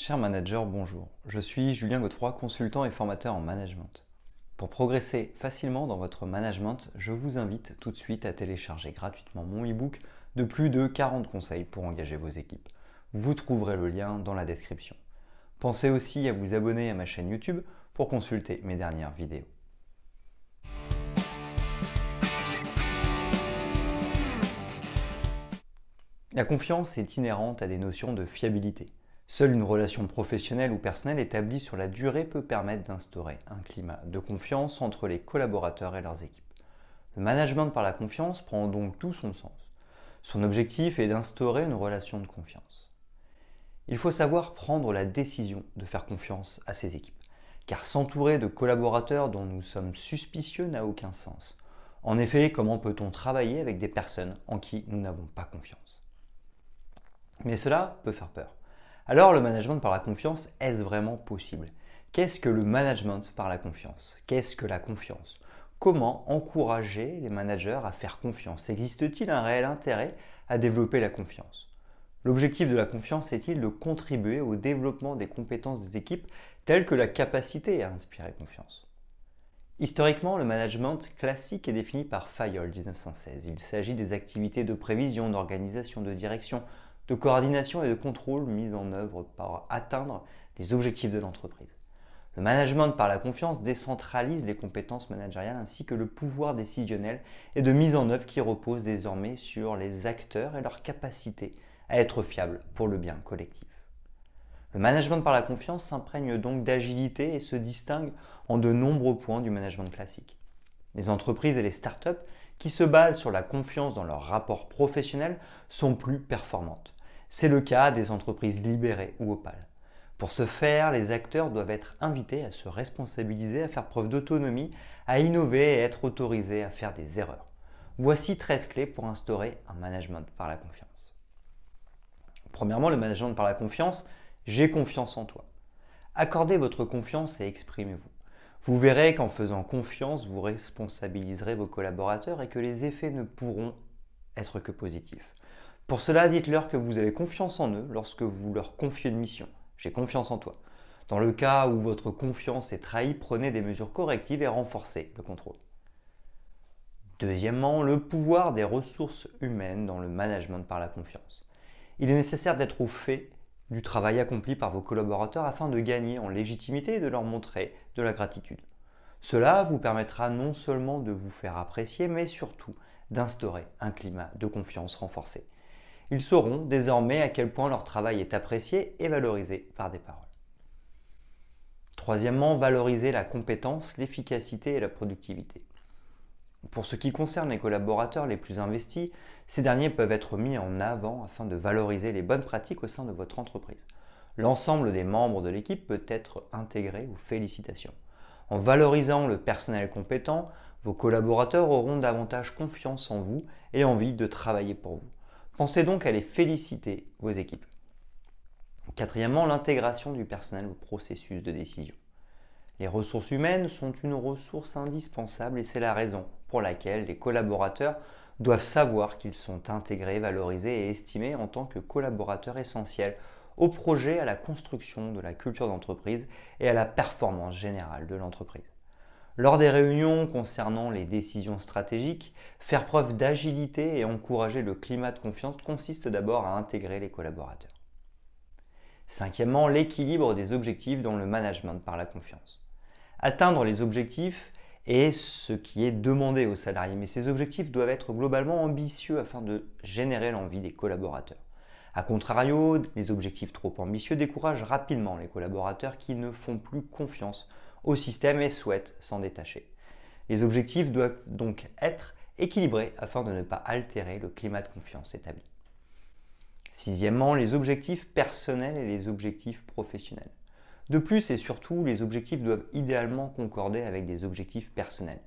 Cher manager, bonjour. Je suis Julien Godefroy, consultant et formateur en management. Pour progresser facilement dans votre management, je vous invite tout de suite à télécharger gratuitement mon e-book de plus de 40 conseils pour engager vos équipes. Vous trouverez le lien dans la description. Pensez aussi à vous abonner à ma chaîne YouTube pour consulter mes dernières vidéos. La confiance est inhérente à des notions de fiabilité. Seule une relation professionnelle ou personnelle établie sur la durée peut permettre d'instaurer un climat de confiance entre les collaborateurs et leurs équipes. Le management par la confiance prend donc tout son sens. Son objectif est d'instaurer une relation de confiance. Il faut savoir prendre la décision de faire confiance à ses équipes, car s'entourer de collaborateurs dont nous sommes suspicieux n'a aucun sens. En effet, comment peut-on travailler avec des personnes en qui nous n'avons pas confiance? Mais cela peut faire peur. Alors le management par la confiance, est-ce vraiment possible? Qu'est-ce que le management par la confiance? Qu'est-ce que la confiance? Comment encourager les managers à faire confiance? Existe-t-il un réel intérêt à développer la confiance? L'objectif de la confiance est-il de contribuer au développement des compétences des équipes telles que la capacité à inspirer confiance? Historiquement, le management classique est défini par Fayol 1916. Il s'agit des activités de prévision, d'organisation, de direction, de coordination et de contrôle mis en œuvre pour atteindre les objectifs de l'entreprise. Le management par la confiance décentralise les compétences managériales ainsi que le pouvoir décisionnel et de mise en œuvre qui repose désormais sur les acteurs et leur capacité à être fiables pour le bien collectif. Le management par la confiance s'imprègne donc d'agilité et se distingue en de nombreux points du management classique. Les entreprises et les startups qui se basent sur la confiance dans leurs rapports professionnels sont plus performantes. C'est le cas des entreprises libérées ou opales. Pour ce faire, les acteurs doivent être invités à se responsabiliser, à faire preuve d'autonomie, à innover et être autorisés à faire des erreurs. Voici 13 clés pour instaurer un management par la confiance. Premièrement, le management par la confiance, j'ai confiance en toi. Accordez votre confiance et exprimez-vous. Vous verrez qu'en faisant confiance, vous responsabiliserez vos collaborateurs et que les effets ne pourront être que positifs. Pour cela, dites-leur que vous avez confiance en eux lorsque vous leur confiez une mission. J'ai confiance en toi. Dans le cas où votre confiance est trahie, prenez des mesures correctives et renforcez le contrôle. Deuxièmement, le pouvoir des ressources humaines dans le management par la confiance. Il est nécessaire d'être au fait du travail accompli par vos collaborateurs afin de gagner en légitimité et de leur montrer de la gratitude. Cela vous permettra non seulement de vous faire apprécier, mais surtout d'instaurer un climat de confiance renforcé ils sauront désormais à quel point leur travail est apprécié et valorisé par des paroles. Troisièmement, valoriser la compétence, l'efficacité et la productivité. Pour ce qui concerne les collaborateurs les plus investis, ces derniers peuvent être mis en avant afin de valoriser les bonnes pratiques au sein de votre entreprise. L'ensemble des membres de l'équipe peut être intégré aux félicitations. En valorisant le personnel compétent, vos collaborateurs auront davantage confiance en vous et envie de travailler pour vous. Pensez donc à les féliciter, vos équipes. Quatrièmement, l'intégration du personnel au processus de décision. Les ressources humaines sont une ressource indispensable et c'est la raison pour laquelle les collaborateurs doivent savoir qu'ils sont intégrés, valorisés et estimés en tant que collaborateurs essentiels au projet, à la construction de la culture d'entreprise et à la performance générale de l'entreprise. Lors des réunions concernant les décisions stratégiques, faire preuve d'agilité et encourager le climat de confiance consiste d'abord à intégrer les collaborateurs. Cinquièmement, l'équilibre des objectifs dans le management par la confiance. Atteindre les objectifs est ce qui est demandé aux salariés, mais ces objectifs doivent être globalement ambitieux afin de générer l'envie des collaborateurs. A contrario, les objectifs trop ambitieux découragent rapidement les collaborateurs qui ne font plus confiance au système et souhaitent s'en détacher. Les objectifs doivent donc être équilibrés afin de ne pas altérer le climat de confiance établi. Sixièmement, les objectifs personnels et les objectifs professionnels. De plus et surtout, les objectifs doivent idéalement concorder avec des objectifs personnels.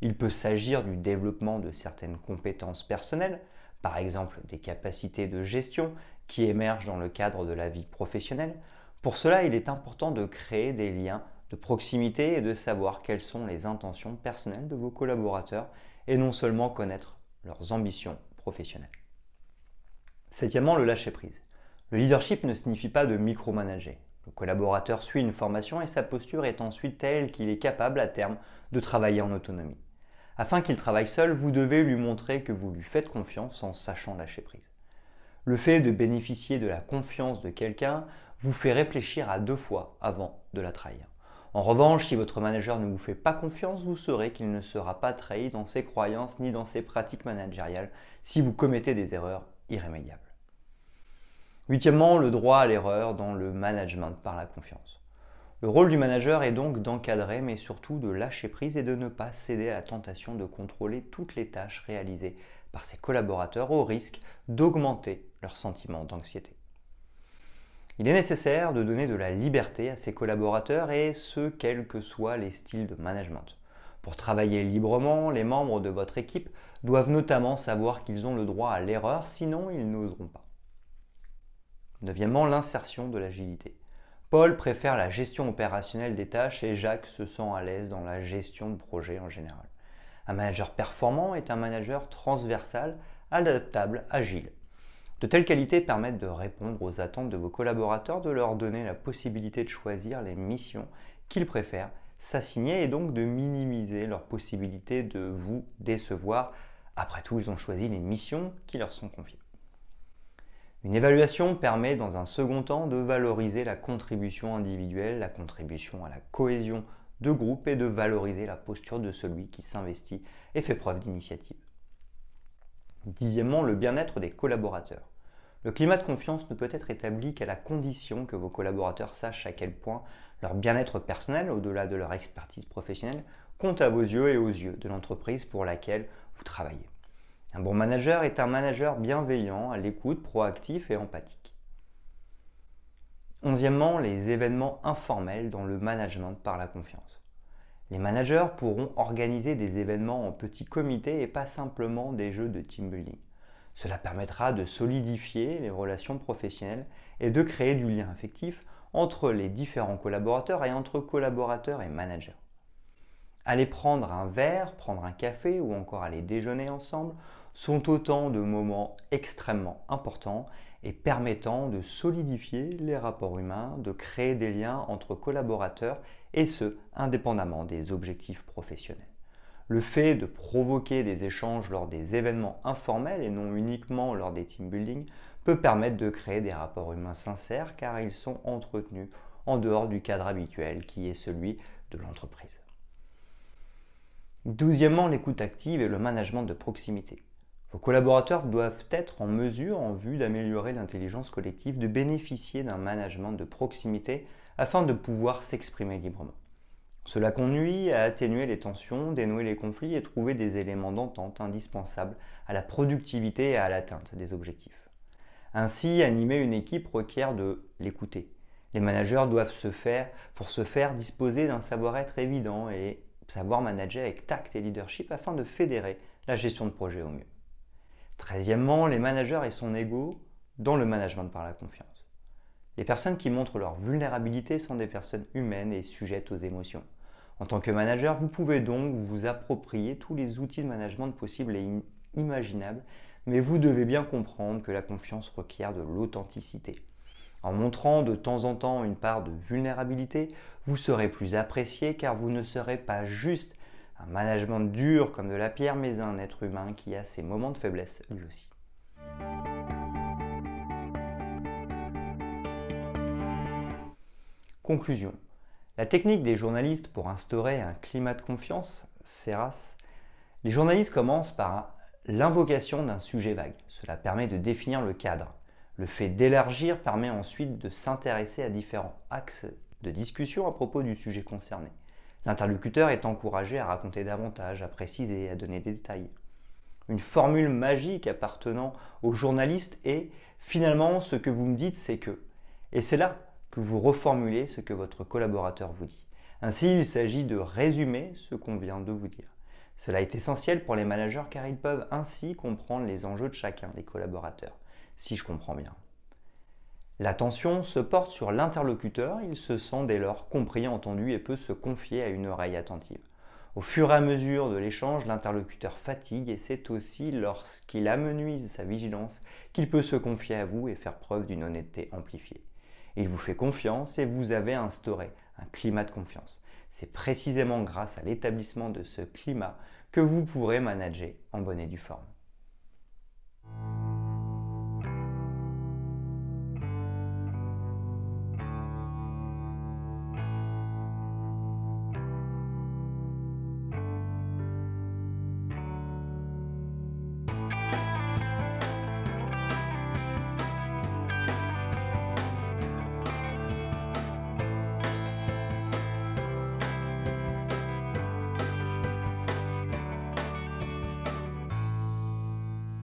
Il peut s'agir du développement de certaines compétences personnelles, par exemple des capacités de gestion qui émergent dans le cadre de la vie professionnelle. Pour cela, il est important de créer des liens de proximité et de savoir quelles sont les intentions personnelles de vos collaborateurs et non seulement connaître leurs ambitions professionnelles. Septièmement, le lâcher-prise. Le leadership ne signifie pas de micromanager. Le collaborateur suit une formation et sa posture est ensuite telle qu'il est capable à terme de travailler en autonomie. Afin qu'il travaille seul, vous devez lui montrer que vous lui faites confiance en sachant lâcher prise. Le fait de bénéficier de la confiance de quelqu'un vous fait réfléchir à deux fois avant de la trahir. En revanche, si votre manager ne vous fait pas confiance, vous saurez qu'il ne sera pas trahi dans ses croyances ni dans ses pratiques managériales si vous commettez des erreurs irrémédiables. Huitièmement, le droit à l'erreur dans le management par la confiance. Le rôle du manager est donc d'encadrer, mais surtout de lâcher prise et de ne pas céder à la tentation de contrôler toutes les tâches réalisées par ses collaborateurs au risque d'augmenter leur sentiment d'anxiété. Il est nécessaire de donner de la liberté à ses collaborateurs et ce, quels que soient les styles de management. Pour travailler librement, les membres de votre équipe doivent notamment savoir qu'ils ont le droit à l'erreur, sinon ils n'oseront pas. Neuvièmement, l'insertion de l'agilité. Paul préfère la gestion opérationnelle des tâches et Jacques se sent à l'aise dans la gestion de projet en général. Un manager performant est un manager transversal, adaptable, agile. De telles qualités permettent de répondre aux attentes de vos collaborateurs, de leur donner la possibilité de choisir les missions qu'ils préfèrent s'assigner et donc de minimiser leur possibilité de vous décevoir. Après tout, ils ont choisi les missions qui leur sont confiées. Une évaluation permet dans un second temps de valoriser la contribution individuelle, la contribution à la cohésion de groupe et de valoriser la posture de celui qui s'investit et fait preuve d'initiative. Dixièmement, le bien-être des collaborateurs. Le climat de confiance ne peut être établi qu'à la condition que vos collaborateurs sachent à quel point leur bien-être personnel, au-delà de leur expertise professionnelle, compte à vos yeux et aux yeux de l'entreprise pour laquelle vous travaillez. Un bon manager est un manager bienveillant, à l'écoute, proactif et empathique. Onzièmement, les événements informels dans le management par la confiance. Les managers pourront organiser des événements en petits comités et pas simplement des jeux de team building. Cela permettra de solidifier les relations professionnelles et de créer du lien affectif entre les différents collaborateurs et entre collaborateurs et managers. Aller prendre un verre, prendre un café ou encore aller déjeuner ensemble sont autant de moments extrêmement importants et permettant de solidifier les rapports humains, de créer des liens entre collaborateurs et ce, indépendamment des objectifs professionnels. Le fait de provoquer des échanges lors des événements informels et non uniquement lors des team building peut permettre de créer des rapports humains sincères car ils sont entretenus en dehors du cadre habituel qui est celui de l'entreprise. Douzièmement, l'écoute active et le management de proximité. Vos collaborateurs doivent être en mesure, en vue d'améliorer l'intelligence collective, de bénéficier d'un management de proximité afin de pouvoir s'exprimer librement. Cela conduit à atténuer les tensions, dénouer les conflits et trouver des éléments d'entente indispensables à la productivité et à l'atteinte des objectifs. Ainsi, animer une équipe requiert de l'écouter. Les managers doivent se faire, pour ce faire, disposer d'un savoir-être évident et savoir manager avec tact et leadership afin de fédérer la gestion de projet au mieux. Treizièmement, les managers et son ego dans le management par la confiance. Les personnes qui montrent leur vulnérabilité sont des personnes humaines et sujettes aux émotions. En tant que manager, vous pouvez donc vous approprier tous les outils de management possibles et imaginables, mais vous devez bien comprendre que la confiance requiert de l'authenticité. En montrant de temps en temps une part de vulnérabilité, vous serez plus apprécié car vous ne serez pas juste un management dur comme de la pierre, mais un être humain qui a ses moments de faiblesse lui aussi. Conclusion. La technique des journalistes pour instaurer un climat de confiance, CERAS, les journalistes commencent par l'invocation d'un sujet vague. Cela permet de définir le cadre. Le fait d'élargir permet ensuite de s'intéresser à différents axes de discussion à propos du sujet concerné. L'interlocuteur est encouragé à raconter davantage, à préciser, à donner des détails. Une formule magique appartenant au journaliste est finalement ce que vous me dites, c'est que. Et c'est là que vous reformulez ce que votre collaborateur vous dit. Ainsi, il s'agit de résumer ce qu'on vient de vous dire. Cela est essentiel pour les managers car ils peuvent ainsi comprendre les enjeux de chacun des collaborateurs, si je comprends bien. L'attention se porte sur l'interlocuteur, il se sent dès lors compris, entendu et peut se confier à une oreille attentive. Au fur et à mesure de l'échange, l'interlocuteur fatigue et c'est aussi lorsqu'il amenuise sa vigilance qu'il peut se confier à vous et faire preuve d'une honnêteté amplifiée. Il vous fait confiance et vous avez instauré un climat de confiance. C'est précisément grâce à l'établissement de ce climat que vous pourrez manager en bonne et due forme.